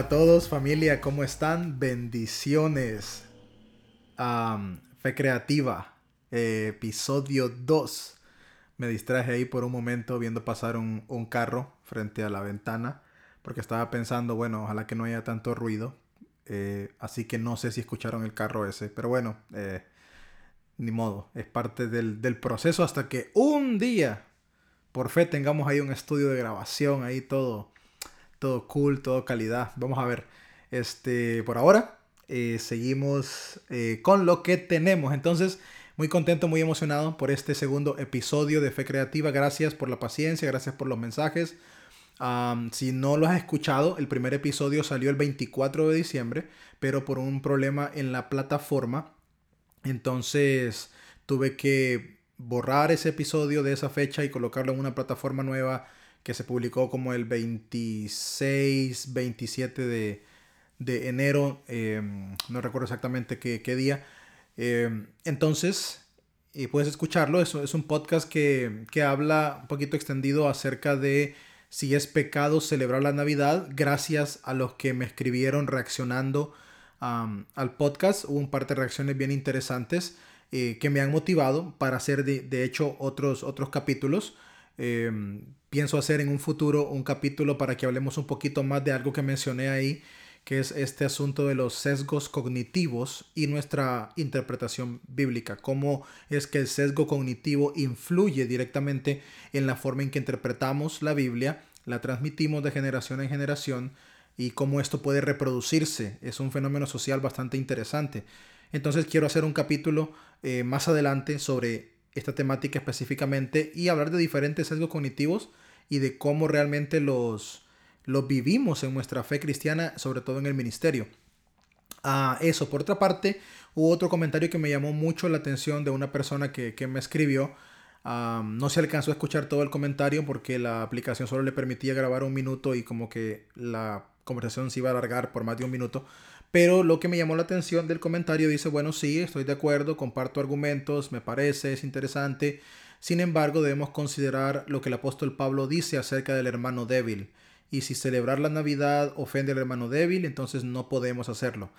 Hola, a todos, familia, ¿cómo están? Bendiciones. Fe Creativa, episodio 2. Me distraje ahí por un momento viendo pasar un, carro frente a la ventana, porque estaba pensando, bueno, ojalá que no haya tanto ruido. Eh, así que no sé si escucharon el carro ese, pero bueno, eh, ni modo, es parte del proceso hasta que un día, por fe, tengamos ahí un estudio de grabación, ahí todo todo cool, todo calidad. Vamos a ver. Este, por ahora, eh, seguimos eh, con lo que tenemos. Entonces, muy contento, muy emocionado por este segundo episodio de Fe Creativa. Gracias por la paciencia, gracias por los mensajes. si no lo has escuchado, el primer episodio salió el 24 de diciembre, pero por un problema en la plataforma, entonces tuve que borrar ese episodio de esa fecha y colocarlo en una plataforma nueva que se publicó como el 26, 27 de, de enero, em, no recuerdo exactamente qué, qué día. Em, entonces, y puedes escucharlo, es, es un podcast que, que habla un poquito extendido acerca de si es pecado celebrar la Navidad, gracias a los que me escribieron reaccionando al podcast. Hubo un par de reacciones bien interesantes eh, que me han motivado para hacer de, de hecho otros, otros capítulos. Em, pienso hacer en un futuro un capítulo para que hablemos un poquito más de algo que mencioné ahí, que es este asunto de los sesgos cognitivos y nuestra interpretación bíblica. Cómo es que el sesgo cognitivo influye directamente en la forma en que interpretamos la Biblia, la transmitimos de generación en generación y cómo esto puede reproducirse. Es un fenómeno social bastante interesante. Entonces quiero hacer un capítulo eh, más adelante sobre esta temática específicamente y hablar de diferentes sesgos cognitivos y de cómo realmente los, los vivimos en nuestra fe cristiana, sobre todo en el ministerio. Ah, eso, por otra parte, hubo otro comentario que me llamó mucho la atención de una persona que, me escribió. Ah, no se alcanzó a escuchar todo el comentario porque la aplicación solo le permitía grabar un minuto y como que la conversación se iba a alargar por más de un minuto. Pero lo que me llamó la atención del comentario dice, bueno, sí, estoy de acuerdo, comparto argumentos, me parece, es interesante. Sin embargo, debemos considerar lo que el apóstol Pablo dice acerca del hermano débil. Y si celebrar la Navidad ofende al hermano débil, entonces no podemos hacerlo.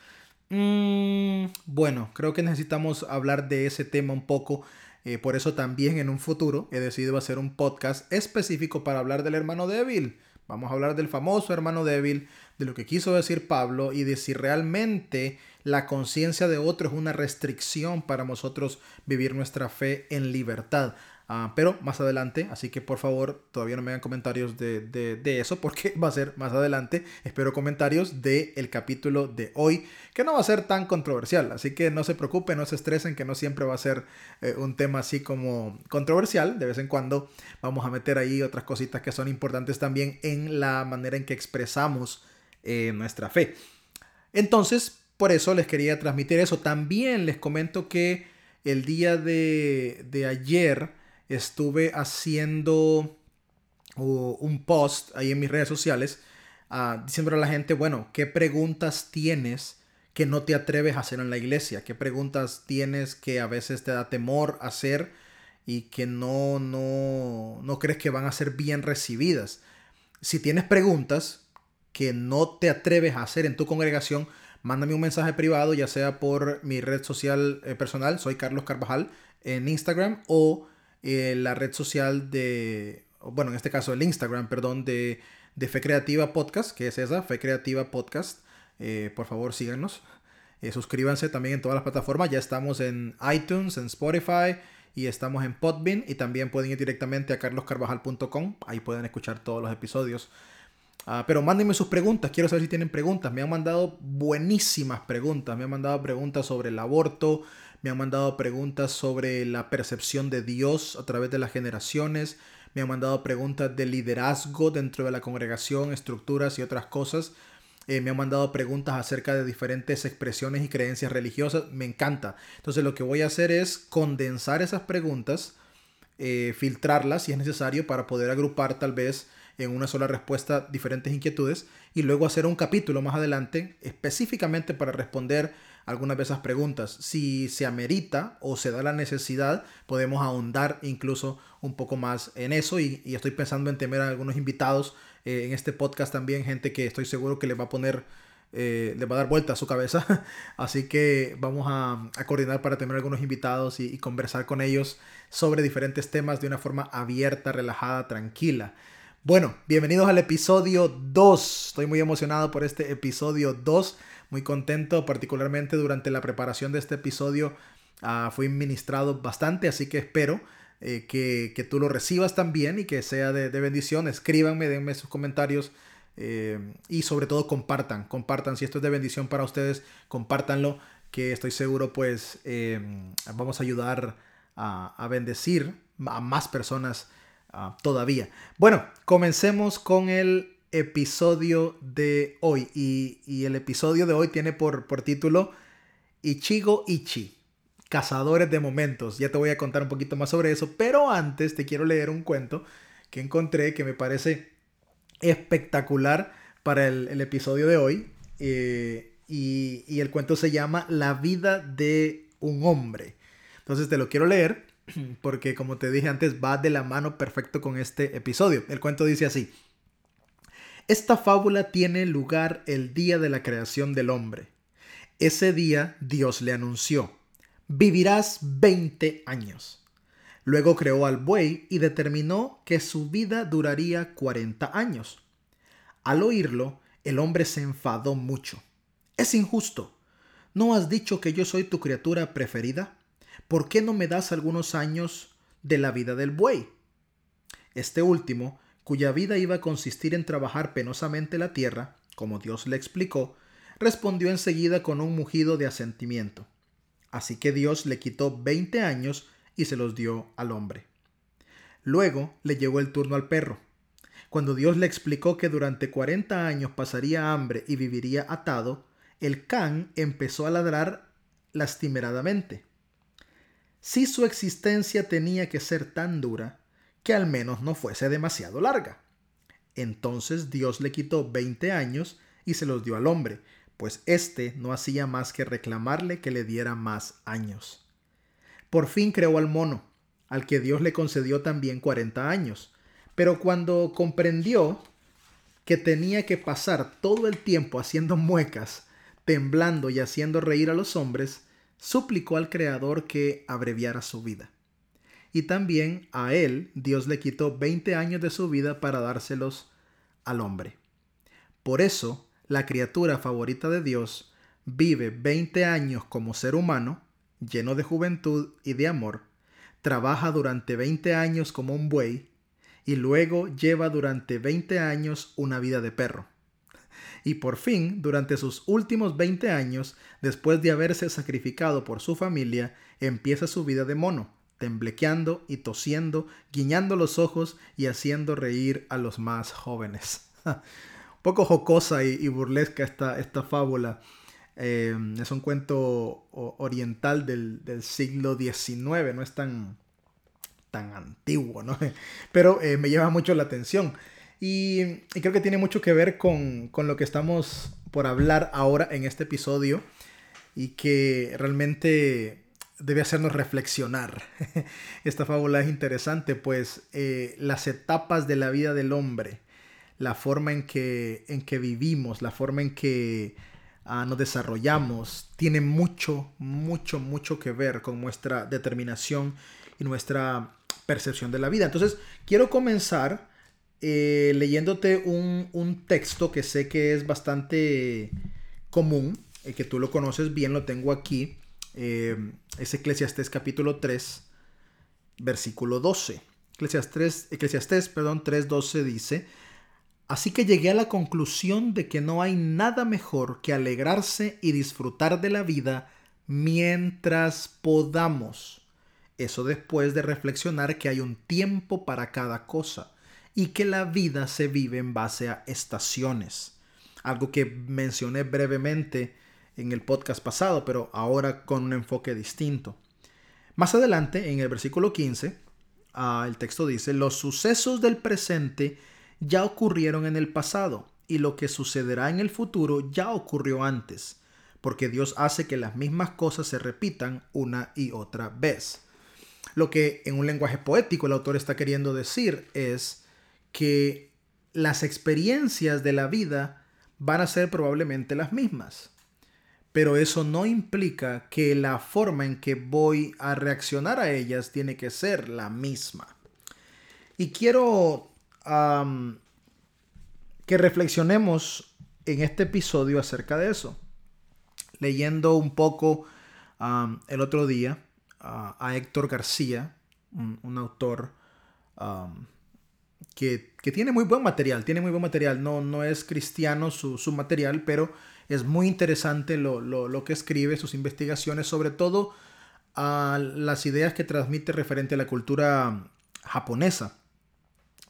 Mm, bueno, creo que necesitamos hablar de ese tema un poco. Eh, por eso también en un futuro he decidido hacer un podcast específico para hablar del hermano débil. Vamos a hablar del famoso hermano débil, de lo que quiso decir Pablo y de si realmente la conciencia de otro es una restricción para nosotros vivir nuestra fe en libertad. Ah, pero más adelante, así que por favor todavía no me hagan comentarios de, eso porque va a ser más adelante. Espero comentarios del el capítulo de hoy que no va a ser tan controversial. Así que no se preocupen, no se estresen que no siempre va a ser eh, un tema así como controversial. De vez en cuando vamos a meter ahí otras cositas que son importantes también en la manera en que expresamos eh, nuestra fe. Entonces, por eso les quería transmitir eso. También les comento que el día de, de ayer estuve haciendo un post ahí en mis redes sociales uh, diciéndole a la gente, bueno, ¿qué preguntas tienes que no te atreves a hacer en la iglesia? ¿Qué preguntas tienes que a veces te da temor hacer y que no, no, no crees que van a ser bien recibidas? Si tienes preguntas que no te atreves a hacer en tu congregación, mándame un mensaje privado, ya sea por mi red social eh, personal, soy Carlos Carvajal, en Instagram, o eh, la red social de, bueno, en este caso el Instagram, perdón, de, de Fe Creativa Podcast, que es esa, Fe Creativa Podcast. Eh, por favor, síganos. Eh, suscríbanse también en todas las plataformas. Ya estamos en iTunes, en Spotify y estamos en Podbean. Y también pueden ir directamente a carloscarvajal.com. Ahí pueden escuchar todos los episodios. Ah, pero mándenme sus preguntas. Quiero saber si tienen preguntas. Me han mandado buenísimas preguntas. Me han mandado preguntas sobre el aborto me han mandado preguntas sobre la percepción de Dios a través de las generaciones, me han mandado preguntas de liderazgo dentro de la congregación, estructuras y otras cosas. Eh, me han mandado preguntas acerca de diferentes expresiones y creencias religiosas. Me encanta. Entonces lo que voy a hacer es condensar esas preguntas, eh, filtrarlas si es necesario para poder agrupar tal vez en una sola respuesta diferentes inquietudes y luego hacer un capítulo más adelante específicamente para responder algunas de esas preguntas. Si se amerita o se da la necesidad, podemos ahondar incluso un poco más en eso y, estoy pensando en tener a algunos invitados eh, en este podcast también, gente que estoy seguro que le va a poner, eh, le va a dar vuelta a su cabeza. Así que vamos a, coordinar para tener algunos invitados y, y conversar con ellos sobre diferentes temas de una forma abierta, relajada, tranquila. Bueno, bienvenidos al episodio 2. Estoy muy emocionado por este episodio 2. Muy contento, particularmente durante la preparación de este episodio. Uh, fui ministrado bastante, así que espero eh, que, tú lo recibas también y que sea de, bendición. Escríbanme, denme sus comentarios eh, y sobre todo compartan. Compartan, si esto es de bendición para ustedes, compártanlo, que estoy seguro pues eh, vamos a ayudar a, a bendecir a más personas Ah, todavía. Bueno, comencemos con el episodio de hoy. Y, el episodio de hoy tiene por, por título Ichigo Ichi, Cazadores de Momentos. Ya te voy a contar un poquito más sobre eso, pero antes te quiero leer un cuento que encontré que me parece espectacular para el, episodio de hoy. Eh, y, y el cuento se llama La vida de un hombre. Entonces te lo quiero leer porque como te dije antes va de la mano perfecto con este episodio. El cuento dice así. Esta fábula tiene lugar el día de la creación del hombre. Ese día Dios le anunció, vivirás 20 años. Luego creó al buey y determinó que su vida duraría 40 años. Al oírlo, el hombre se enfadó mucho. Es injusto. ¿No has dicho que yo soy tu criatura preferida? ¿por qué no me das algunos años de la vida del buey? Este último, cuya vida iba a consistir en trabajar penosamente la tierra, como Dios le explicó, respondió enseguida con un mugido de asentimiento. Así que Dios le quitó veinte años y se los dio al hombre. Luego le llegó el turno al perro. Cuando Dios le explicó que durante cuarenta años pasaría hambre y viviría atado, el can empezó a ladrar lastimeradamente si su existencia tenía que ser tan dura que al menos no fuese demasiado larga. Entonces Dios le quitó veinte años y se los dio al hombre, pues éste no hacía más que reclamarle que le diera más años. Por fin creó al mono, al que Dios le concedió también cuarenta años, pero cuando comprendió que tenía que pasar todo el tiempo haciendo muecas, temblando y haciendo reír a los hombres, suplicó al Creador que abreviara su vida. Y también a él Dios le quitó 20 años de su vida para dárselos al hombre. Por eso, la criatura favorita de Dios vive 20 años como ser humano, lleno de juventud y de amor, trabaja durante 20 años como un buey, y luego lleva durante 20 años una vida de perro y por fin, durante sus últimos 20 años, después de haberse sacrificado por su familia, empieza su vida de mono, temblequeando y tosiendo, guiñando los ojos y haciendo reír a los más jóvenes. un poco jocosa y, burlesca esta, esta fábula. Eh, es un cuento oriental del, siglo XIX, no es tan, tan antiguo, ¿no? Pero eh, me lleva mucho la atención. Y, creo que tiene mucho que ver con, lo que estamos por hablar ahora en este episodio y que realmente debe hacernos reflexionar. Esta fábula es interesante, pues eh, las etapas de la vida del hombre, la forma en que, en que vivimos, la forma en que ah, nos desarrollamos, tiene mucho, mucho, mucho que ver con nuestra determinación y nuestra percepción de la vida. Entonces, quiero comenzar eh, leyéndote un, texto que sé que es bastante común, eh, que tú lo conoces bien, lo tengo aquí. Eh, es Eclesiastés capítulo 3, versículo 12. Eclesiastés, Eclesiastés perdón, 3.12 dice, Así que llegué a la conclusión de que no hay nada mejor que alegrarse y disfrutar de la vida mientras podamos. Eso después de reflexionar que hay un tiempo para cada cosa y que la vida se vive en base a estaciones. Algo que mencioné brevemente en el podcast pasado, pero ahora con un enfoque distinto. Más adelante, en el versículo 15, ah, el texto dice, los sucesos del presente ya ocurrieron en el pasado y lo que sucederá en el futuro ya ocurrió antes. porque Dios hace que las mismas cosas se repitan una y otra vez. Lo que en un lenguaje poético el autor está queriendo decir es que las experiencias de la vida van a ser probablemente las mismas. Pero eso no implica que la forma en que voy a reaccionar a ellas tiene que ser la misma. Y quiero que reflexionemos en este episodio acerca de eso. Leyendo un poco el otro día a Héctor García, un, autor que, tiene muy buen material, tiene muy buen material, no, no es cristiano su, material, pero es muy interesante lo, que escribe, sus investigaciones, sobre todo a las ideas que transmite referente a la cultura japonesa.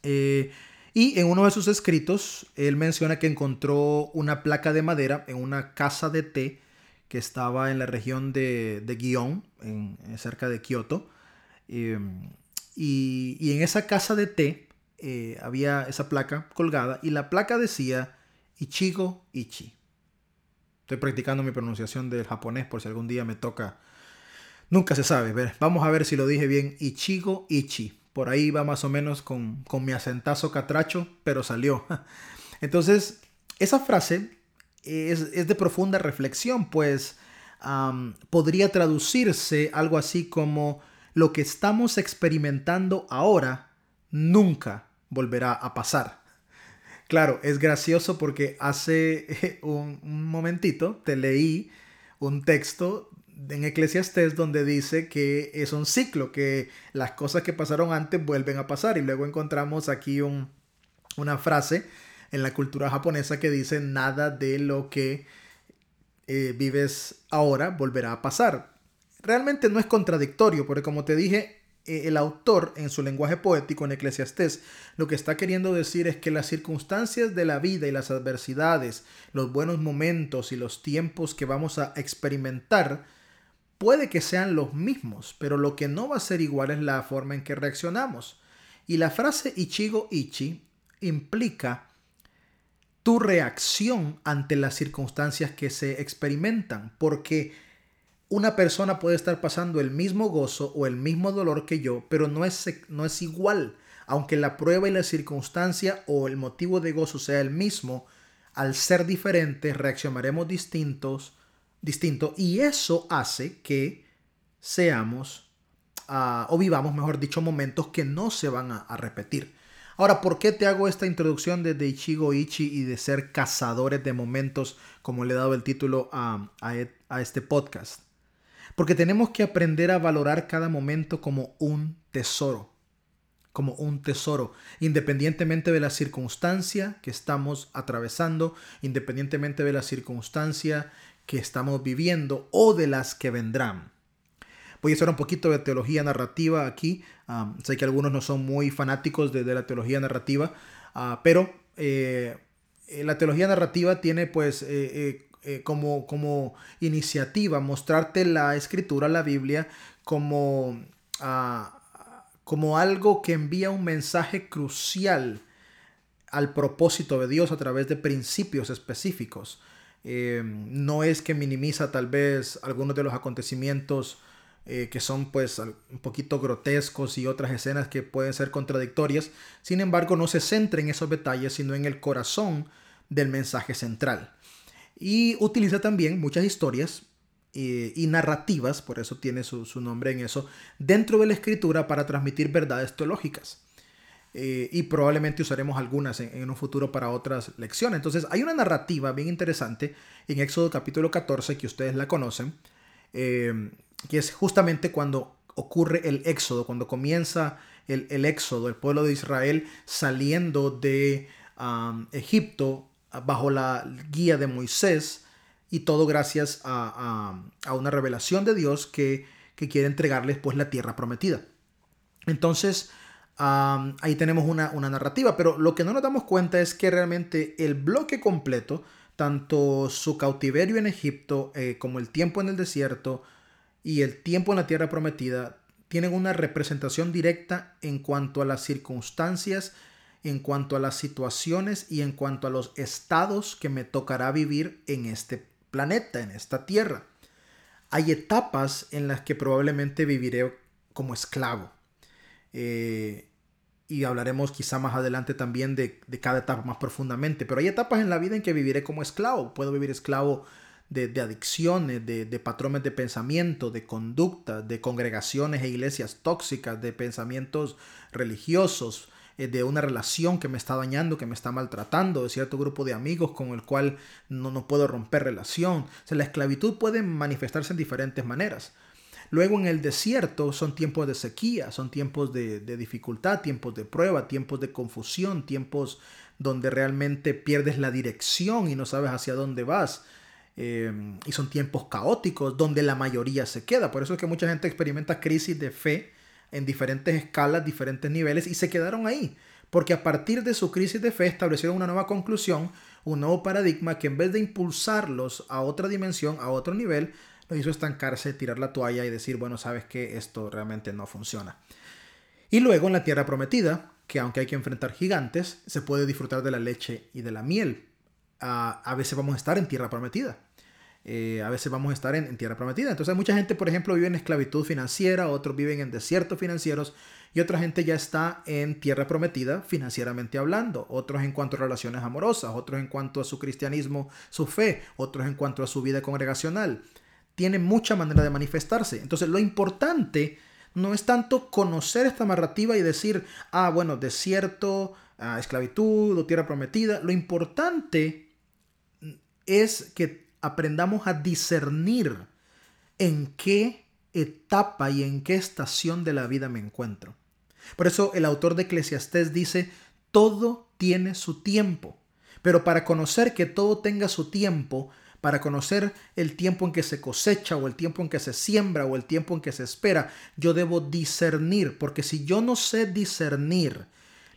Eh, y en uno de sus escritos, él menciona que encontró una placa de madera en una casa de té que estaba en la región de, de Gion, en, cerca de Kioto. Em, y, en esa casa de té eh, había esa placa colgada y la placa decía Ichigo Ichi. Estoy practicando mi pronunciación del japonés por si algún día me toca. Nunca se sabe. Ver, vamos a ver si lo dije bien. Ichigo Ichi. Por ahí va más o menos con, mi acentazo catracho, pero salió. Entonces, esa frase es, de profunda reflexión, pues podría traducirse algo así como lo que estamos experimentando ahora nunca volverá a pasar. Claro, es gracioso porque hace un, momentito te leí un texto en Eclesiastés donde dice que es un ciclo, que las cosas que pasaron antes vuelven a pasar. Y luego encontramos aquí un, una frase en la cultura japonesa que dice nada de lo que eh, vives ahora volverá a pasar. Realmente no es contradictorio, porque como te dije, el autor en su lenguaje poético en Eclesiastés lo que está queriendo decir es que las circunstancias de la vida y las adversidades, los buenos momentos y los tiempos que vamos a experimentar, puede que sean los mismos, pero lo que no va a ser igual es la forma en que reaccionamos. Y la frase Ichigo Ichi implica tu reacción ante las circunstancias que se experimentan, porque una persona puede estar pasando el mismo gozo o el mismo dolor que yo, pero no es, no es igual. Aunque la prueba y la circunstancia o el motivo de gozo sea el mismo, al ser diferentes reaccionaremos distintos distinto y eso hace que seamos ah, o vivamos, mejor dicho, momentos que no se van a, repetir. Ahora, ¿por qué te hago esta introducción de Ichigo Ichi y de ser cazadores de momentos, como le he dado el título a, e, a este podcast? Porque tenemos que aprender a valorar cada momento como un tesoro, como un tesoro, independientemente de la circunstancia que estamos atravesando, independientemente de la circunstancia que estamos viviendo o de las que vendrán. Voy a hacer un poquito de teología narrativa aquí. sé que algunos no son muy fanáticos de, la teología narrativa, ah, pero eh, eh, la teología narrativa tiene pues eh, como, como iniciativa mostrarte la escritura, la Biblia, como, ah, como algo que envía un mensaje crucial al propósito de Dios a través de principios específicos. Eh, no es que minimiza tal vez algunos de los acontecimientos eh, que son pues un poquito grotescos y otras escenas que pueden ser contradictorias. Sin embargo, no se centra en esos detalles, sino en el corazón del mensaje central. Y utiliza también muchas historias eh, y narrativas, por eso tiene su, nombre en eso, dentro de la escritura para transmitir verdades teológicas. Eh, y probablemente usaremos algunas en, un futuro para otras lecciones. Entonces hay una narrativa bien interesante en Éxodo capítulo 14 que ustedes la conocen, eh, que es justamente cuando ocurre el éxodo, cuando comienza el, éxodo, el pueblo de Israel saliendo de Egipto bajo la guía de Moisés y todo gracias a, una revelación de Dios que, que quiere entregarles pues la tierra prometida. Entonces, ahí tenemos una, narrativa, pero lo que no nos damos cuenta es que realmente el bloque completo, tanto su cautiverio en Egipto eh, como el tiempo en el desierto y el tiempo en la tierra prometida, tienen una representación directa en cuanto a las circunstancias, en cuanto a las situaciones y en cuanto a los estados que me tocará vivir en este planeta, en esta tierra. Hay etapas en las que probablemente viviré como esclavo. Eh, y hablaremos quizá más adelante también de, cada etapa más profundamente. Pero hay etapas en la vida en que viviré como esclavo. Puedo vivir esclavo de, adicciones, de, de, patrones de pensamiento, de conducta, de congregaciones e iglesias tóxicas, de pensamientos religiosos, de una relación que me está dañando, que me está maltratando, de cierto grupo de amigos con el cual no, no puedo romper relación. O la esclavitud puede manifestarse en diferentes maneras. Luego en el desierto son tiempos de sequía, son tiempos de, dificultad, tiempos de prueba, tiempos de confusión, tiempos donde realmente pierdes la dirección y no sabes hacia dónde vas. Em, y son tiempos caóticos donde la mayoría se queda. Por eso es que mucha gente experimenta crisis de fe en diferentes escalas, diferentes niveles y se quedaron ahí. Porque a partir de su crisis de fe establecieron una nueva conclusión, un nuevo paradigma que en vez de impulsarlos a otra dimensión, a otro nivel, hizo estancarse, tirar la toalla y decir, bueno, sabes que esto realmente no funciona. Y luego en la tierra prometida, que aunque hay que enfrentar gigantes, se puede disfrutar de la leche y de la miel. a veces vamos a estar en tierra prometida. Eh, a veces vamos a estar en, tierra prometida. Entonces mucha gente, por ejemplo, vive en esclavitud financiera, otros viven en desiertos financieros y otra gente ya está en tierra prometida financieramente hablando. Otros en cuanto a relaciones amorosas, otros en cuanto a su cristianismo, su fe, otros en cuanto a su vida congregacional tiene mucha manera de manifestarse. Entonces lo importante no es tanto conocer esta narrativa y decir, ah, bueno, desierto, ah, esclavitud o tierra prometida. Lo importante es que aprendamos a discernir en qué etapa y en qué estación de la vida me encuentro. Por eso el autor de Eclesiastés dice, todo tiene su tiempo. Pero para conocer que todo tenga su tiempo, para conocer el tiempo en que se cosecha o el tiempo en que se siembra o el tiempo en que se espera. Yo debo discernir, porque si yo no sé discernir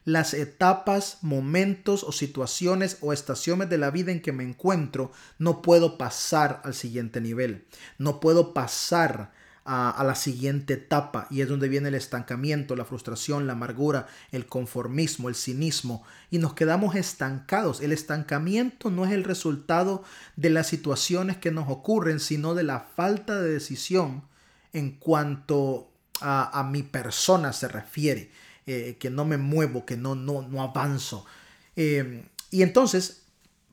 las etapas, momentos o situaciones o estaciones de la vida en que me encuentro, no puedo pasar al siguiente nivel. No puedo pasar a, la siguiente etapa y es donde viene el estancamiento, la frustración, la amargura, el conformismo, el cinismo y nos quedamos estancados. El estancamiento no es el resultado de las situaciones que nos ocurren, sino de la falta de decisión en cuanto a, mi persona se refiere, eh, que no me muevo, que no, no, no avanzo. Eh, y entonces,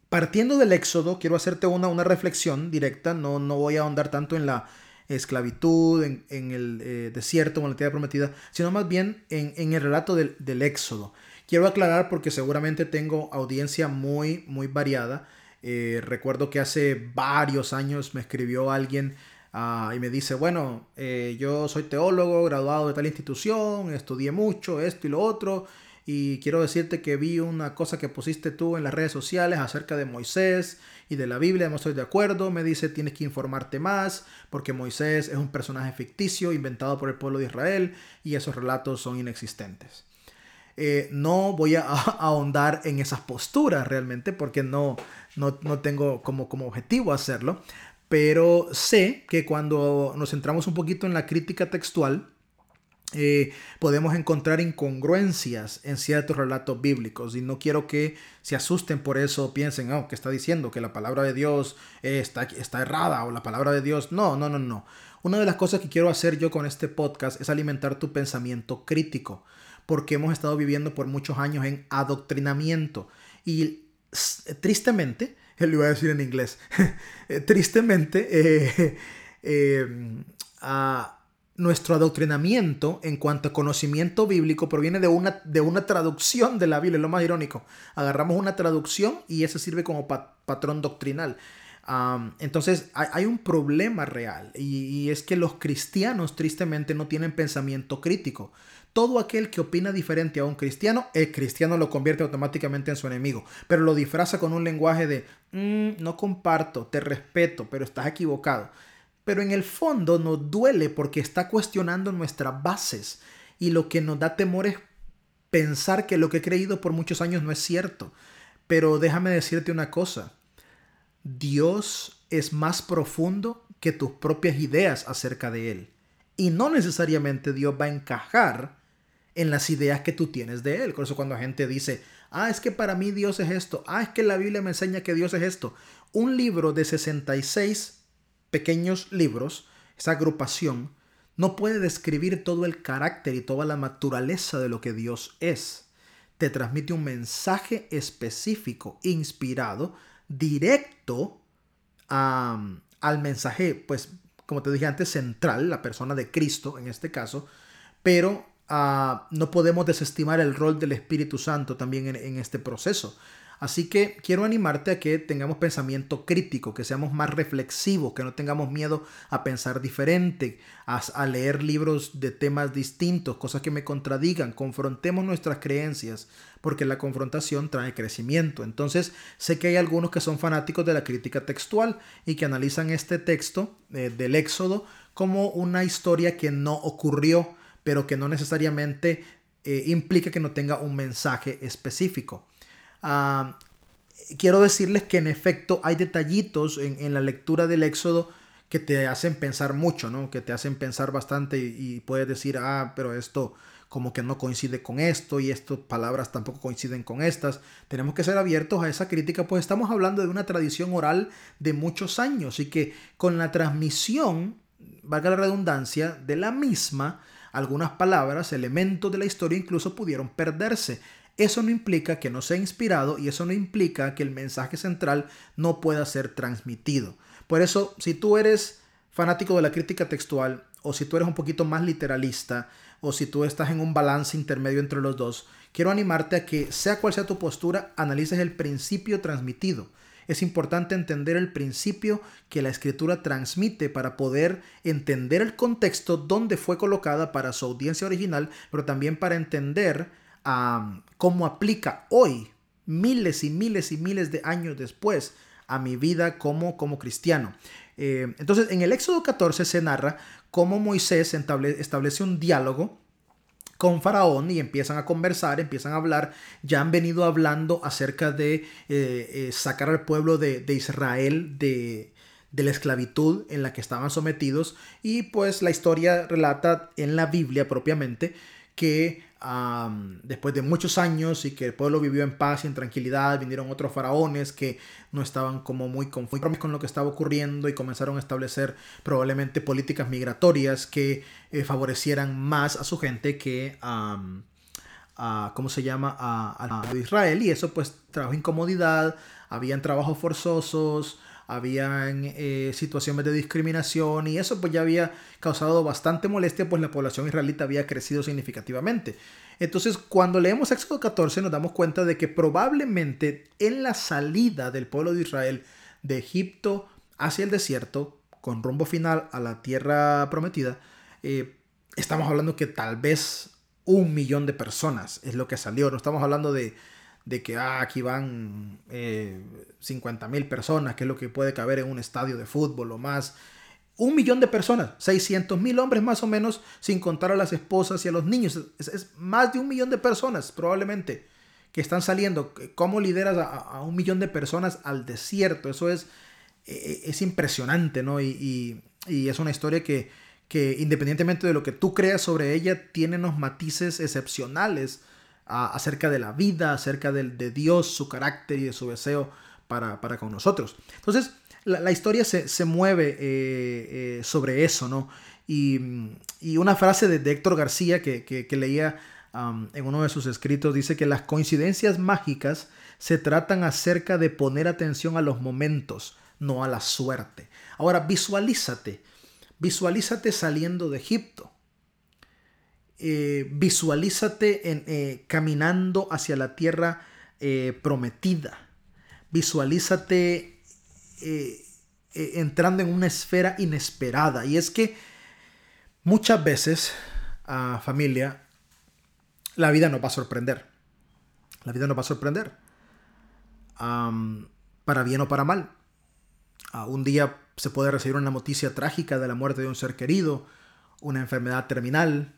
partiendo del éxodo, quiero hacerte una, una reflexión directa, no, no voy a ahondar tanto en la esclavitud, en, el eh, desierto, en la tierra prometida, sino más bien en, el relato del, éxodo. Quiero aclarar porque seguramente tengo audiencia muy, muy variada. Eh, recuerdo que hace varios años me escribió alguien ah, y me dice, bueno, eh, yo soy teólogo, graduado de tal institución, estudié mucho, esto y lo otro, y quiero decirte que vi una cosa que pusiste tú en las redes sociales acerca de Moisés y de la Biblia, no estoy de acuerdo, me dice tienes que informarte más porque Moisés es un personaje ficticio inventado por el pueblo de Israel y esos relatos son inexistentes. Eh, no voy a, ahondar en esas posturas realmente porque no, no, tengo como, como objetivo hacerlo, pero sé que cuando nos centramos un poquito en la crítica textual, eh, podemos encontrar incongruencias en ciertos relatos bíblicos y no quiero que se asusten por eso, piensen, oh, que está diciendo? Que la palabra de Dios está, está errada o la palabra de Dios. No, no, no, no. Una de las cosas que quiero hacer yo con este podcast es alimentar tu pensamiento crítico, porque hemos estado viviendo por muchos años en adoctrinamiento y tristemente, lo iba a decir en inglés, tristemente, eh, eh, nuestro adoctrinamiento en cuanto a conocimiento bíblico proviene de una, de una traducción de la Biblia, es lo más irónico. Agarramos una traducción y eso sirve como patrón doctrinal. entonces hay, un problema real y, es que los cristianos tristemente no tienen pensamiento crítico. Todo aquel que opina diferente a un cristiano, el cristiano lo convierte automáticamente en su enemigo, pero lo disfraza con un lenguaje de mm, no comparto, te respeto, pero estás equivocado pero en el fondo nos duele porque está cuestionando nuestras bases y lo que nos da temor es pensar que lo que he creído por muchos años no es cierto. Pero déjame decirte una cosa, Dios es más profundo que tus propias ideas acerca de Él. Y no necesariamente Dios va a encajar en las ideas que tú tienes de Él. Por eso cuando gente dice, Ah, es que para mí Dios es esto. Ah, es que la Biblia me enseña que Dios es esto. Un libro de 66 pequeños libros, esa agrupación, no puede describir todo el carácter y toda la naturaleza de lo que Dios es. Te transmite un mensaje específico, inspirado, directo al mensaje, pues, como te dije antes, central, la persona de Cristo en este caso, pero ah, no podemos desestimar el rol del Espíritu Santo también en este proceso. Así que quiero animarte a que tengamos pensamiento crítico, que seamos más reflexivos, que no tengamos miedo a pensar diferente, a, leer libros de temas distintos, cosas que me contradigan, confrontemos nuestras creencias, porque la confrontación trae crecimiento. Entonces, sé que hay algunos que son fanáticos de la crítica textual y que analizan este texto eh, del Éxodo como una historia que no ocurrió, pero que no necesariamente eh, implica que no tenga un mensaje específico. Ah, quiero decirles que en efecto hay detallitos en, la lectura del Éxodo que te hacen pensar mucho, ¿no? Que te hacen pensar bastante y, puedes decir, ah, pero esto como que no coincide con esto y estas palabras tampoco coinciden con estas. Tenemos que ser abiertos a esa crítica, pues estamos hablando de una tradición oral de muchos años y que con la transmisión, valga la redundancia, de la misma, algunas palabras, elementos de la historia incluso pudieron perderse. Eso no implica que no sea inspirado y eso no implica que el mensaje central no pueda ser transmitido. Por eso, si tú eres fanático de la crítica textual o si tú eres un poquito más literalista o si tú estás en un balance intermedio entre los dos, quiero animarte a que, sea cual sea tu postura, analices el principio transmitido. Es importante entender el principio que la escritura transmite para poder entender el contexto donde fue colocada para su audiencia original, pero también para entender cómo aplica hoy, miles y miles y miles de años después, a mi vida como, como cristiano. Eh, entonces, en el Éxodo 14 se narra cómo Moisés establece un diálogo con Faraón y empiezan a conversar, empiezan a hablar, ya han venido hablando acerca de eh, eh, sacar al pueblo de, Israel de, la esclavitud en la que estaban sometidos. Y pues la historia relata en la Biblia propiamente que después de muchos años y que el pueblo vivió en paz y en tranquilidad, vinieron otros faraones que no estaban como muy conformes con lo que estaba ocurriendo y comenzaron a establecer probablemente políticas migratorias que eh, favorecieran más a su gente que a, ¿cómo se llama?, a Israel y eso pues trajo incomodidad, habían trabajos forzosos, habían eh, situaciones de discriminación y eso pues ya había causado bastante molestia pues la población israelita había crecido significativamente. Entonces cuando leemos Éxodo 14 nos damos cuenta de que probablemente en la salida del pueblo de Israel de Egipto hacia el desierto con rumbo final a la tierra prometida, eh, estamos hablando que tal vez un millón de personas es lo que salió, no estamos hablando de de que ah, aquí van eh, 50 mil personas, que es lo que puede caber en un estadio de fútbol o más. Un millón de personas, 600 mil hombres más o menos, sin contar a las esposas y a los niños. Es, más de un millón de personas probablemente que están saliendo. ¿Cómo lideras a, un millón de personas al desierto? Eso es, e, e, es impresionante, ¿no? Y, y, es una historia que, que independientemente de lo que tú creas sobre ella, tiene unos matices excepcionales acerca de la vida, acerca de, de, Dios, su carácter y de su deseo para, con nosotros. Entonces, la, historia se, mueve eh, eh, sobre eso, ¿no? Y, una frase de, Héctor García que, leía en uno de sus escritos dice que las coincidencias mágicas se tratan acerca de poner atención a los momentos, no a la suerte. Ahora, visualízate, visualízate saliendo de Egipto eh, visualízate en, eh, caminando hacia la tierra eh, prometida. Visualízate entrando en una esfera inesperada. Y es que muchas veces, a familia, la vida nos va a sorprender. La vida nos va a sorprender. para bien o para mal. un día se puede recibir una noticia trágica de la muerte de un ser querido, una enfermedad terminal,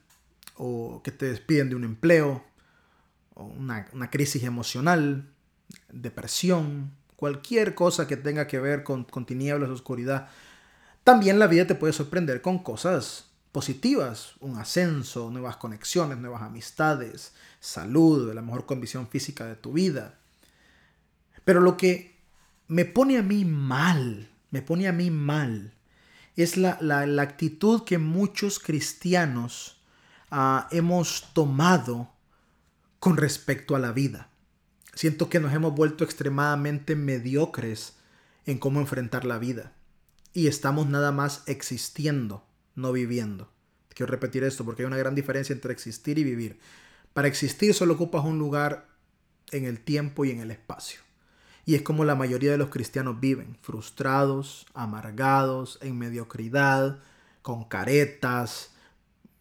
o que te despiden de un empleo, o una, crisis emocional, depresión, cualquier cosa que tenga que ver con, con tinieblas, oscuridad. También la vida te puede sorprender con cosas positivas, un ascenso, nuevas conexiones, nuevas amistades, salud, la mejor condición física de tu vida. Pero lo que me pone a mí mal, me pone a mí mal, es la, actitud que muchos cristianos ah, hemos tomado con respecto a la vida. Siento que nos hemos vuelto extremadamente mediocres en cómo enfrentar la vida. Y estamos nada más existiendo, no viviendo. Quiero repetir esto porque hay una gran diferencia entre existir y vivir. Para existir solo ocupas un lugar en el tiempo y en el espacio. Y es como la mayoría de los cristianos viven, frustrados, amargados, en mediocridad, con caretas,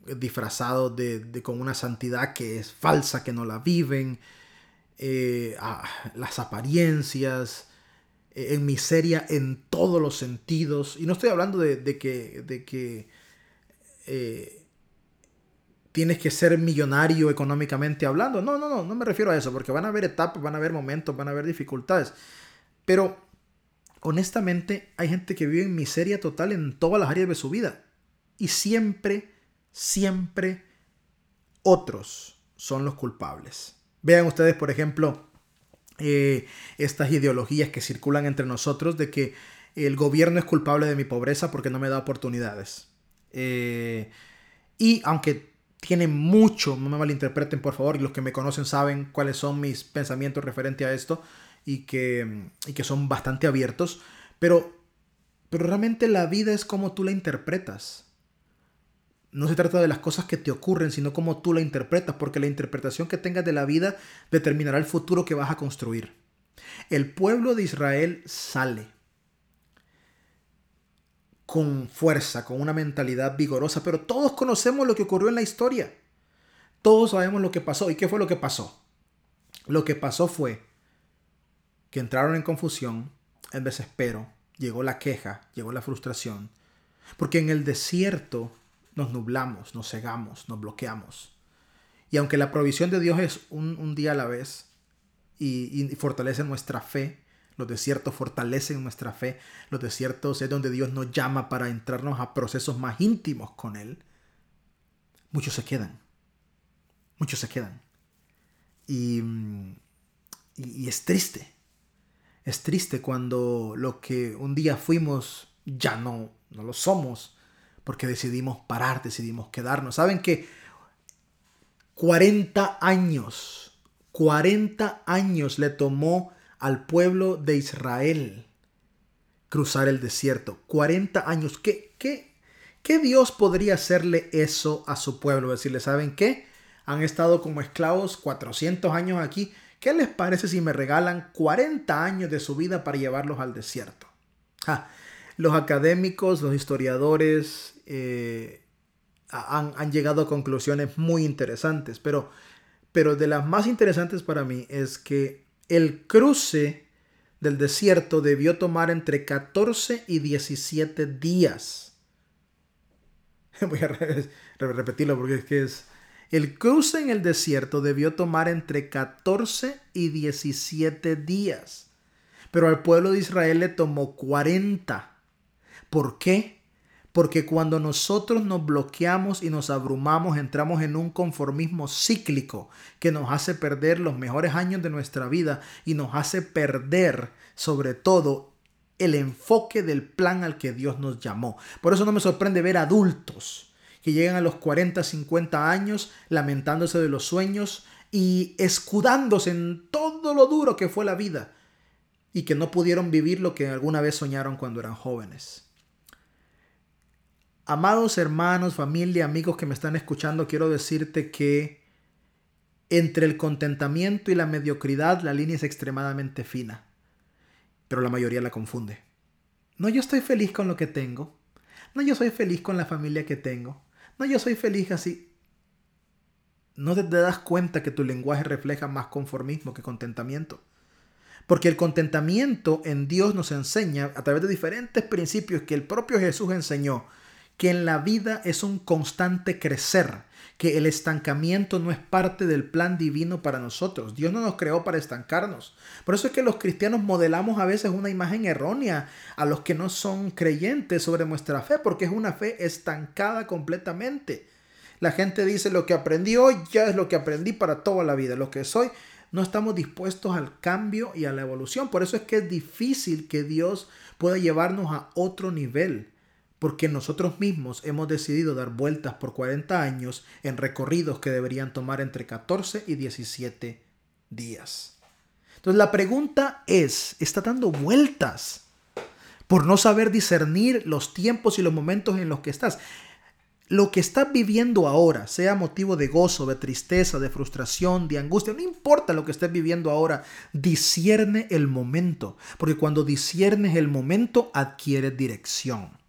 disfrazados de, con una santidad que es falsa, que no la viven, eh, las apariencias, eh, en miseria en todos los sentidos. Y no estoy hablando de, que, de que eh, tienes que ser millonario económicamente hablando. No, no, no, no me refiero a eso, porque van a haber etapas, van a haber momentos, van a haber dificultades. Pero honestamente hay gente que vive en miseria total en todas las áreas de su vida. Y siempre, siempre otros son los culpables. Vean ustedes, por ejemplo, eh, estas ideologías que circulan entre nosotros de que el gobierno es culpable de mi pobreza porque no me da oportunidades. Eh, y aunque tiene mucho, no me malinterpreten por favor, y los que me conocen saben cuáles son mis pensamientos referente a esto y que, y que son bastante abiertos, pero, pero realmente la vida es como tú la interpretas. No se trata de las cosas que te ocurren, sino como tú la interpretas, porque la interpretación que tengas de la vida determinará el futuro que vas a construir. El pueblo de Israel sale con fuerza, con una mentalidad vigorosa, pero todos conocemos lo que ocurrió en la historia. Todos sabemos lo que pasó. ¿Y qué fue lo que pasó? Lo que pasó fue que entraron en confusión, en desespero, llegó la queja, llegó la frustración, porque en el desierto nos nublamos, nos cegamos, nos bloqueamos. Y aunque la provisión de Dios es un, día a la vez y fortalece nuestra fe, los desiertos fortalecen nuestra fe. Los desiertos es donde Dios nos llama para entrarnos a procesos más íntimos con Él. Muchos se quedan. Muchos se quedan. Y, y, es triste. Es triste cuando lo que un día fuimos ya no, no lo somos. Porque decidimos parar, decidimos quedarnos. Saben que 40 años, 40 años le tomó al pueblo de Israel cruzar el desierto. 40 años. ¿Qué, qué, qué Dios podría hacerle eso a su pueblo? Decirle, ¿saben qué? Han estado como esclavos 400 años aquí. ¿Qué les parece si me regalan 40 años de su vida para llevarlos al desierto? Los académicos, los historiadores eh, han, llegado a conclusiones muy interesantes, pero, pero de las más interesantes para mí es que el cruce del desierto debió tomar entre 14 y 17 días. Voy a repetirlo porque es que es... El cruce en el desierto debió tomar entre 14 y 17 días. Pero al pueblo de Israel le tomó 40. ¿Por qué? Porque cuando nosotros nos bloqueamos y nos abrumamos, entramos en un conformismo cíclico que nos hace perder los mejores años de nuestra vida y nos hace perder sobre todo el enfoque del plan al que Dios nos llamó. Por eso no me sorprende ver adultos que llegan a los 40, 50 años lamentándose de los sueños y escudándose en todo lo duro que fue la vida y que no pudieron vivir lo que alguna vez soñaron cuando eran jóvenes. Amados hermanos, familia, amigos que me están escuchando, quiero decirte que entre el contentamiento y la mediocridad la línea es extremadamente fina, pero la mayoría la confunde. No, yo estoy feliz con lo que tengo. No, yo soy feliz con la familia que tengo. No, yo soy feliz así. No te, das cuenta que tu lenguaje refleja más conformismo que contentamiento. Porque el contentamiento en Dios nos enseña a través de diferentes principios que el propio Jesús enseñó que en la vida es un constante crecer, que el estancamiento no es parte del plan divino para nosotros. Dios no nos creó para estancarnos. Por eso es que los cristianos modelamos a veces una imagen errónea a los que no son creyentes sobre nuestra fe, porque es una fe estancada completamente. La gente dice lo que aprendí hoy ya es lo que aprendí para toda la vida, lo que soy no estamos dispuestos al cambio y a la evolución. Por eso es que es difícil que Dios pueda llevarnos a otro nivel, porque nosotros mismos hemos decidido dar vueltas por 40 años en recorridos que deberían tomar entre 14 y 17 días. Entonces la pregunta es, ¿está dando vueltas por no saber discernir los tiempos y los momentos en los que estás? lo que estás viviendo ahora, sea motivo de gozo, de tristeza, de frustración, de angustia, no importa lo que estés viviendo ahora, discierne el momento, porque cuando disciernes el momento adquieres dirección.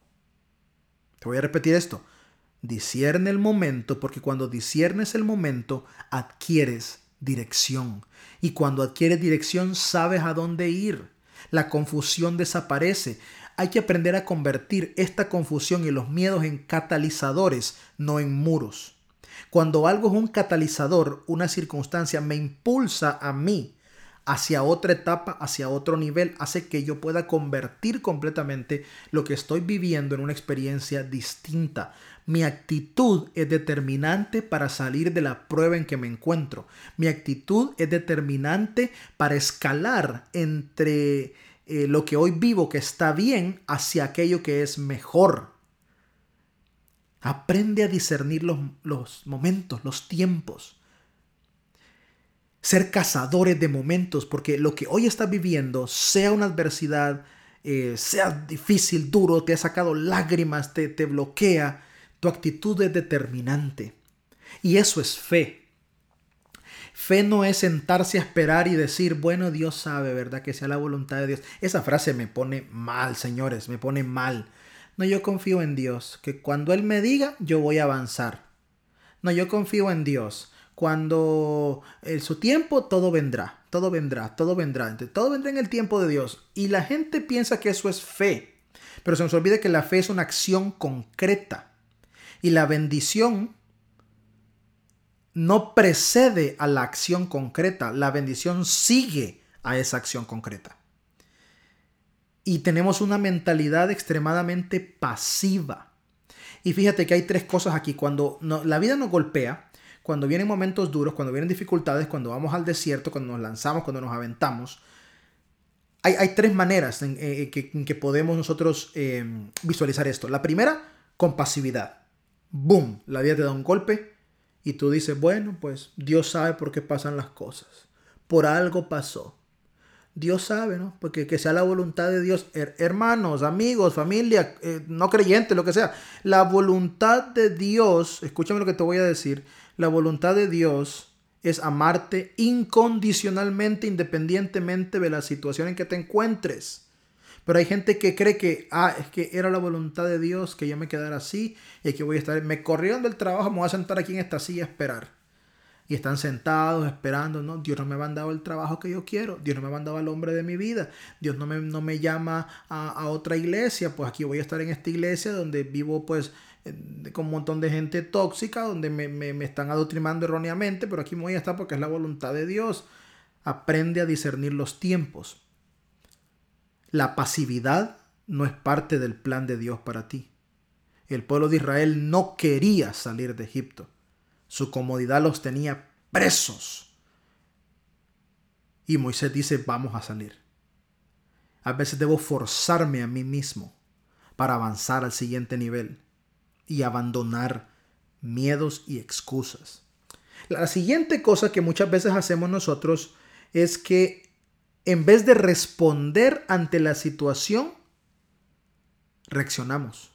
Te voy a repetir esto. Discierne el momento, porque cuando disciernes el momento adquieres dirección. Y cuando adquieres dirección sabes a dónde ir. La confusión desaparece. Hay que aprender a convertir esta confusión y los miedos en catalizadores, no en muros. Cuando algo es un catalizador, una circunstancia me impulsa a mí hacia otra etapa, hacia otro nivel, hace que yo pueda convertir completamente lo que estoy viviendo en una experiencia distinta. Mi actitud es determinante para salir de la prueba en que me encuentro. Mi actitud es determinante para escalar entre eh, lo que hoy vivo que está bien hacia aquello que es mejor. Aprende a discernir los, los momentos, los tiempos. Ser cazadores de momentos, porque lo que hoy estás viviendo, sea una adversidad, eh, sea difícil, duro, te ha sacado lágrimas, te, te bloquea, tu actitud es determinante. Y eso es fe. Fe no es sentarse a esperar y decir, bueno, Dios sabe, ¿verdad? Que sea la voluntad de Dios. Esa frase me pone mal, señores, me pone mal. No, yo confío en Dios, que cuando Él me diga, yo voy a avanzar. No, yo confío en Dios. Cuando en su tiempo todo vendrá, todo vendrá, todo vendrá. Todo vendrá en el tiempo de Dios. Y la gente piensa que eso es fe. Pero se nos olvida que la fe es una acción concreta. Y la bendición no precede a la acción concreta, la bendición sigue a esa acción concreta. Y tenemos una mentalidad extremadamente pasiva. Y fíjate que hay tres cosas aquí. Cuando la vida nos golpea, cuando vienen momentos duros, cuando vienen dificultades, cuando vamos al desierto, cuando nos lanzamos, cuando nos aventamos, hay, tres maneras en, eh, que, podemos nosotros eh, visualizar esto. La primera, con pasividad. Boom, la vida te da un golpe, y tú dices, bueno, pues Dios sabe por qué pasan las cosas. Por algo pasó. Dios sabe, ¿no? Porque que sea la voluntad de Dios, hermanos, amigos, familia, eh, no creyentes, lo que sea. La voluntad de Dios, escúchame lo que te voy a decir, la voluntad de Dios es amarte incondicionalmente, independientemente de la situación en que te encuentres. Pero hay gente que cree que, ah, es que era la voluntad de Dios que yo me quedara así y que voy a estar, me corrieron del trabajo, me voy a sentar aquí en esta silla a esperar. Y están sentados esperando, no, Dios no me ha mandado el trabajo que yo quiero, Dios no me ha mandado al hombre de mi vida, Dios no me, no me llama a, otra iglesia, pues aquí voy a estar en esta iglesia donde vivo pues con un montón de gente tóxica, donde me, me, me están adoctrinando erróneamente, pero aquí voy a estar porque es la voluntad de Dios. Aprende a discernir los tiempos. La pasividad no es parte del plan de Dios para ti. El pueblo de Israel no quería salir de Egipto. Su comodidad los tenía presos. Y Moisés dice, vamos a salir. A veces debo forzarme a mí mismo para avanzar al siguiente nivel y abandonar miedos y excusas. La siguiente cosa que muchas veces hacemos nosotros es que en vez de responder ante la situación, reaccionamos.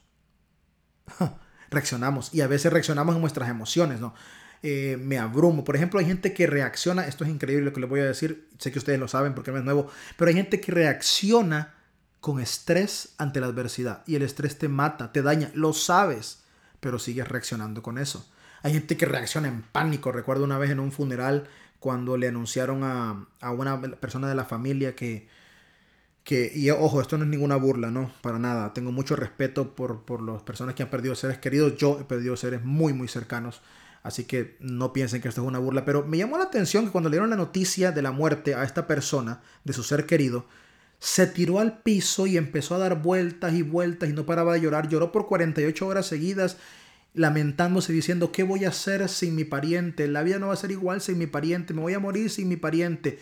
reaccionamos. Y a veces reaccionamos en nuestras emociones, ¿no? Eh, me abrumo. Por ejemplo, hay gente que reacciona, esto es increíble lo que les voy a decir, sé que ustedes lo saben porque no es nuevo, pero hay gente que reacciona con estrés ante la adversidad y el estrés te mata, te daña, lo sabes, pero sigues reaccionando con eso. Hay gente que reacciona en pánico. Recuerdo una vez en un funeral cuando le anunciaron a, una persona de la familia que, que, y ojo, esto no es ninguna burla, ¿no? Para nada. Tengo mucho respeto por, por las personas que han perdido seres queridos. Yo he perdido seres muy, muy cercanos. Así que no piensen que esto es una burla. Pero me llamó la atención que cuando le dieron la noticia de la muerte a esta persona, de su ser querido, se tiró al piso y empezó a dar vueltas y vueltas y no paraba de llorar. Lloró por 48 horas seguidas, lamentándose, diciendo, ¿qué voy a hacer sin mi pariente? La vida no va a ser igual sin mi pariente, me voy a morir sin mi pariente.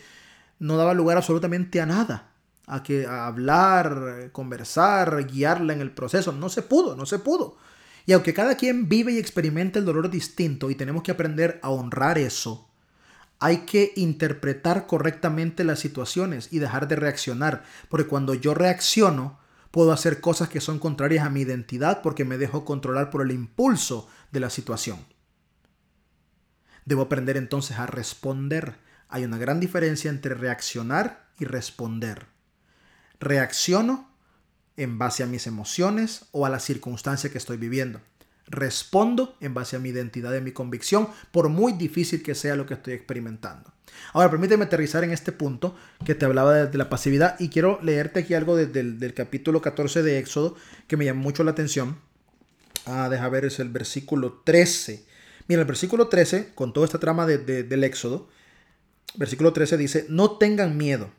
No daba lugar absolutamente a nada a, que, hablar, conversar, guiarla en el proceso. No se pudo, no se pudo. Y aunque cada quien vive y experimenta el dolor distinto y tenemos que aprender a honrar eso, hay que interpretar correctamente las situaciones y dejar de reaccionar. Porque cuando yo reacciono, puedo hacer cosas que son contrarias a mi identidad porque me dejo controlar por el impulso de la situación. Debo aprender entonces a responder. Hay una gran diferencia entre reaccionar y responder. Reacciono en base a mis emociones o a la circunstancia que estoy viviendo. Respondo en base a mi identidad y mi convicción, por muy difícil que sea lo que estoy experimentando. Ahora, permíteme aterrizar en este punto que te hablaba de, la pasividad y quiero leerte aquí algo del capítulo 14 de Éxodo que me llamó mucho la atención. Ah, deja ver, es el versículo 13. Mira, el versículo 13, con toda esta trama del Éxodo, versículo 13 dice, no tengan miedo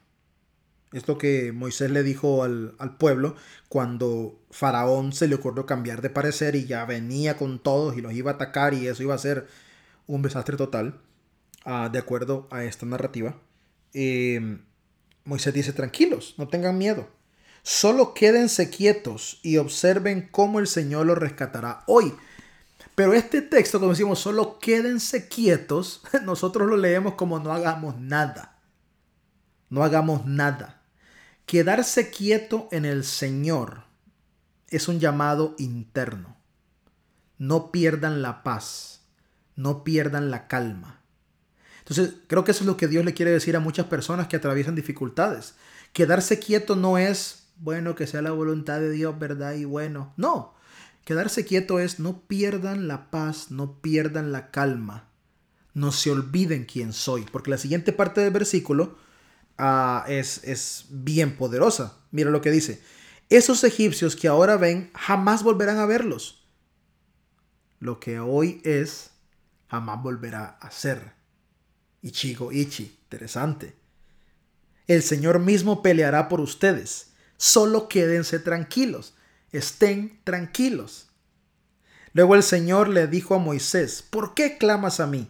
es lo que Moisés le dijo al, pueblo cuando Faraón se le ocurrió cambiar de parecer y ya venía con todos y los iba a atacar y eso iba a ser un desastre total, ah, de acuerdo a esta narrativa. Em, Moisés dice, tranquilos, no tengan miedo. Solo quédense quietos y observen cómo el Señor los rescatará hoy. Pero este texto, como decimos, solo quédense quietos, nosotros lo leemos como no hagamos nada. No hagamos nada. Quedarse quieto en el Señor es un llamado interno. No pierdan la paz, no pierdan la calma. Entonces, creo que eso es lo que Dios le quiere decir a muchas personas que atraviesan dificultades. Quedarse quieto no es, bueno, que sea la voluntad de Dios, ¿verdad? Y bueno, no. Quedarse quieto es no pierdan la paz, no pierdan la calma, no se olviden quién soy, porque la siguiente parte del versículo Ah, es, es bien poderosa. Mira lo que dice. Esos egipcios que ahora ven jamás volverán a verlos. Lo que hoy es, jamás volverá a ser. Ichigo Ichi, interesante. El Señor mismo peleará por ustedes. Solo quédense tranquilos. Estén tranquilos. Luego el Señor le dijo a Moisés, ¿por qué clamas a mí?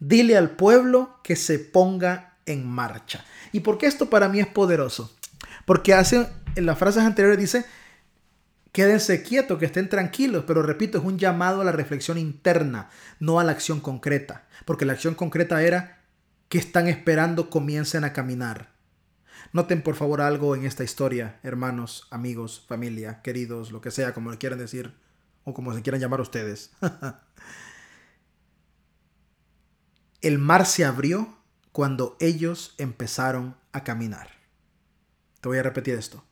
Dile al pueblo que se ponga en marcha. ¿Y por qué esto para mí es poderoso? Porque hace, en las frases anteriores dice, quédense quietos, que estén tranquilos, pero repito, es un llamado a la reflexión interna, no a la acción concreta, porque la acción concreta era que están esperando comiencen a caminar. Noten por favor algo en esta historia, hermanos, amigos, familia, queridos, lo que sea, como le quieran decir, o como se quieran llamar ustedes. El mar se abrió cuando ellos empezaron a caminar. Te voy a repetir esto.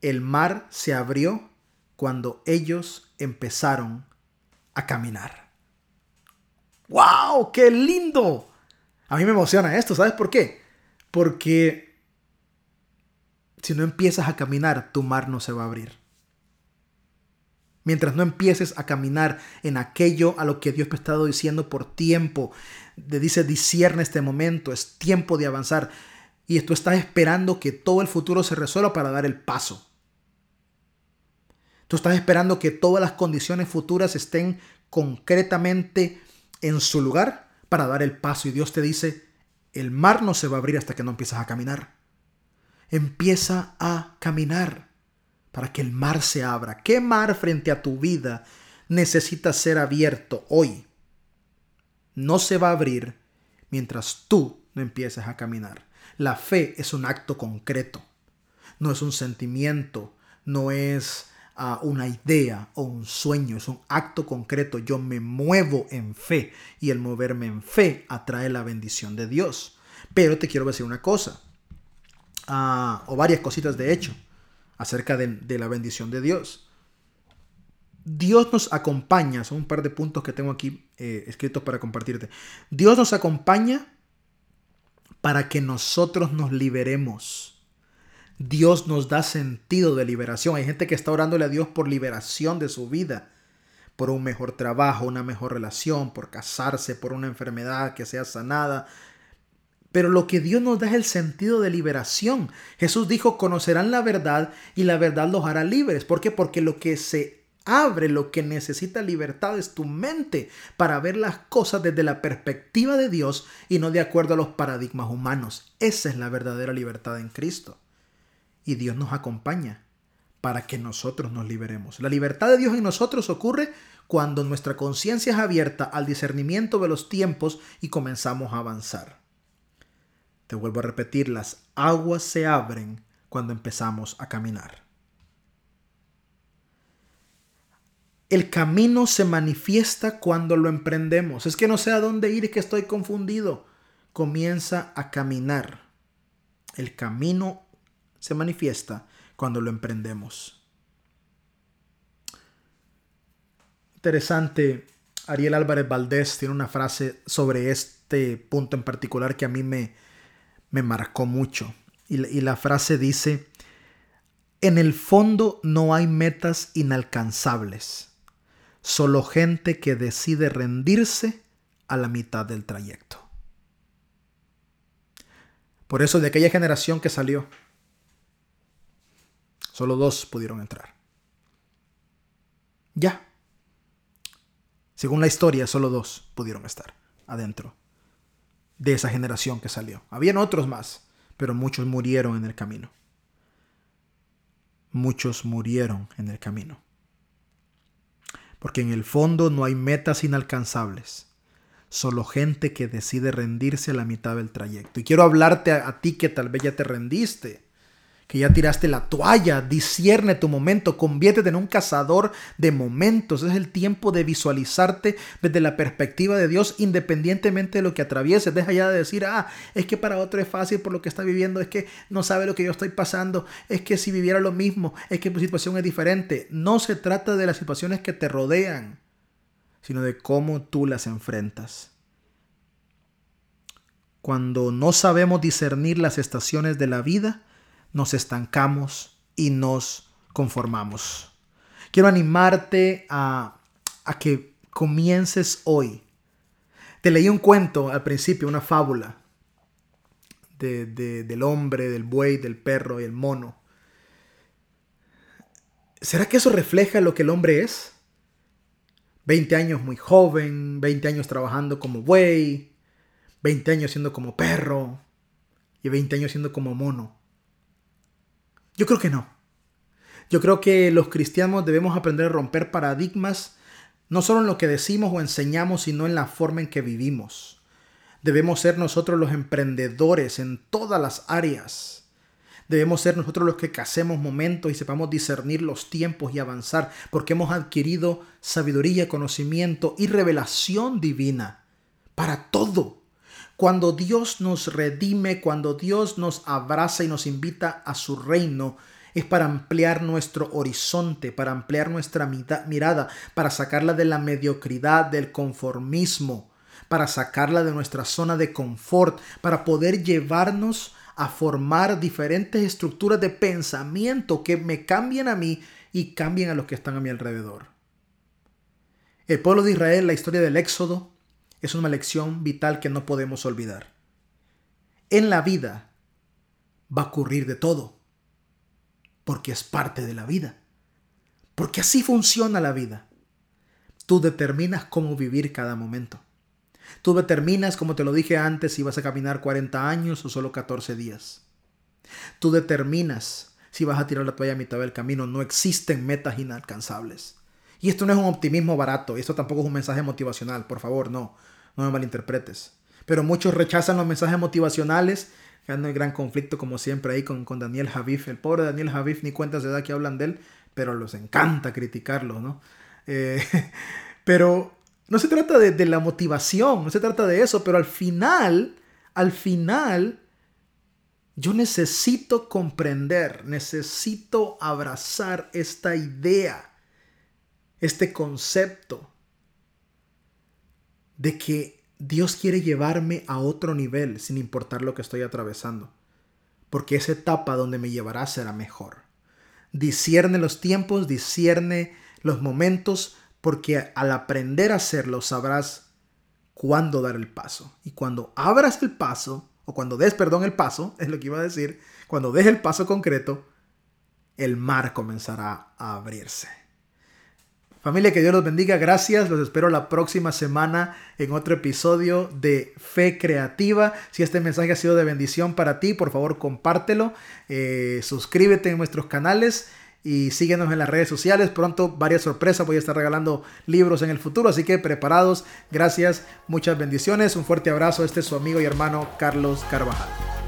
El mar se abrió cuando ellos empezaron a caminar. ¡Wow! ¡Qué lindo! A mí me emociona esto, ¿sabes por qué? Porque si no empiezas a caminar, tu mar no se va a abrir. Mientras no empieces a caminar en aquello a lo que Dios te ha estado diciendo por tiempo, te dice, discierne este momento, es tiempo de avanzar. Y tú estás esperando que todo el futuro se resuelva para dar el paso. Tú estás esperando que todas las condiciones futuras estén concretamente en su lugar para dar el paso. Y Dios te dice, el mar no se va a abrir hasta que no empiezas a caminar. Empieza a caminar para que el mar se abra. ¿Qué mar frente a tu vida necesita ser abierto hoy? No se va a abrir mientras tú no empieces a caminar. La fe es un acto concreto, no es un sentimiento, no es ah, una idea o un sueño, es un acto concreto. Yo me muevo en fe y el moverme en fe atrae la bendición de Dios. Pero te quiero decir una cosa, ah, o varias cositas de hecho, acerca de la bendición de Dios. Dios nos acompaña, son un par de puntos que tengo aquí eh, escritos para compartirte. Dios nos acompaña para que nosotros nos liberemos Dios nos da sentido de liberación. Hay gente que está orándole a Dios por liberación de su vida, por un mejor trabajo, una mejor relación, por casarse, por una enfermedad que sea sanada. Pero lo que Dios nos da es el sentido de liberación. Jesús dijo, conocerán la verdad y la verdad los hará libres. ¿Por qué? Porque lo que se abre, lo que necesita libertad es tu mente para ver las cosas desde la perspectiva de Dios y no de acuerdo a los paradigmas humanos. Esa es la verdadera libertad en Cristo. Y Dios nos acompaña para que nosotros nos liberemos. La libertad de Dios en nosotros ocurre cuando nuestra conciencia es abierta al discernimiento de los tiempos y comenzamos a avanzar. Te vuelvo a repetir, las aguas se abren cuando empezamos a caminar. El camino se manifiesta cuando lo emprendemos. Es que no sé a dónde ir, es que estoy confundido. Comienza a caminar. El camino se manifiesta cuando lo emprendemos. Interesante, Ariel Álvarez Valdés tiene una frase sobre este punto en particular que a mí me, me marcó mucho. Y, y la frase dice, en el fondo no hay metas inalcanzables, solo gente que decide rendirse a la mitad del trayecto. Por eso de aquella generación que salió, solo dos pudieron entrar. Ya. Según la historia, solo dos pudieron estar adentro de esa generación que salió. Habían otros más, pero muchos murieron en el camino. Muchos murieron en el camino. Porque en el fondo no hay metas inalcanzables, solo gente que decide rendirse a la mitad del trayecto. Y quiero hablarte a, ti que tal vez ya te rendiste que ya tiraste la toalla, discierne tu momento, conviértete en un cazador de momentos. Es el tiempo de visualizarte desde la perspectiva de Dios, independientemente de lo que atravieses. Deja ya de decir, ah, es que para otro es fácil por lo que está viviendo, es que no sabe lo que yo estoy pasando, es que si viviera lo mismo, es que tu situación es diferente. No se trata de las situaciones que te rodean, sino de cómo tú las enfrentas. Cuando no sabemos discernir las estaciones de la vida, nos estancamos y nos conformamos. Quiero animarte a, que comiences hoy. Te leí un cuento al principio, una fábula del hombre, del buey, del perro y el mono. ¿Será que eso refleja lo que el hombre es? 20 años muy joven, 20 años trabajando como buey, 20 años siendo como perro y 20 años siendo como mono. Yo creo que no. Yo creo que los cristianos debemos aprender a romper paradigmas, no solo en lo que decimos o enseñamos, sino en la forma en que vivimos. Debemos ser nosotros los emprendedores en todas las áreas. Debemos ser nosotros los que casemos momentos y sepamos discernir los tiempos y avanzar, porque hemos adquirido sabiduría, conocimiento y revelación divina para todo. Cuando Dios nos redime, cuando Dios nos abraza y nos invita a su reino, es para ampliar nuestro horizonte, para ampliar nuestra mirada, para sacarla de la mediocridad, del conformismo, para sacarla de nuestra zona de confort, para poder llevarnos a formar diferentes estructuras de pensamiento que me cambien a mí y cambien a los que están a mi alrededor. El pueblo de Israel, la historia del Éxodo, es una lección vital que no podemos olvidar. En la vida va a ocurrir de todo, porque es parte de la vida, porque así funciona la vida. Tú determinas cómo vivir cada momento. Tú determinas, como te lo dije antes, si vas a caminar 40 años o solo 14 días. Tú determinas si vas a tirar la toalla a mitad del camino. No existen metas inalcanzables. Y esto no es un optimismo barato, esto tampoco es un mensaje motivacional, por favor, no no me malinterpretes. Pero muchos rechazan los mensajes motivacionales. No hay gran conflicto como siempre ahí con, con Daniel Javif. El pobre Daniel Javif ni cuentas de edad que hablan de él, pero los encanta criticarlo, ¿no? Eh, pero no se trata de, de la motivación, no se trata de eso, pero al final, al final, yo necesito comprender, necesito abrazar esta idea, este concepto de que Dios quiere llevarme a otro nivel sin importar lo que estoy atravesando. porque esa etapa donde me llevará será mejor. Discierne los tiempos, discierne los momentos, porque al aprender a hacerlo sabrás cuándo dar el paso. Y cuando abras el paso, o cuando des, perdón, el paso, es lo que iba a decir, cuando des el paso concreto, el mar comenzará a abrirse. Familia, que Dios los bendiga. Gracias. Los espero la próxima semana en otro episodio de Fe Creativa. Si este mensaje ha sido de bendición para ti, por favor compártelo. Eh, suscríbete en nuestros canales y síguenos en las redes sociales. Pronto varias sorpresas. Voy a estar regalando libros en el futuro. Así que preparados. Gracias. Muchas bendiciones. Un fuerte abrazo. Este es su amigo y hermano Carlos Carvajal.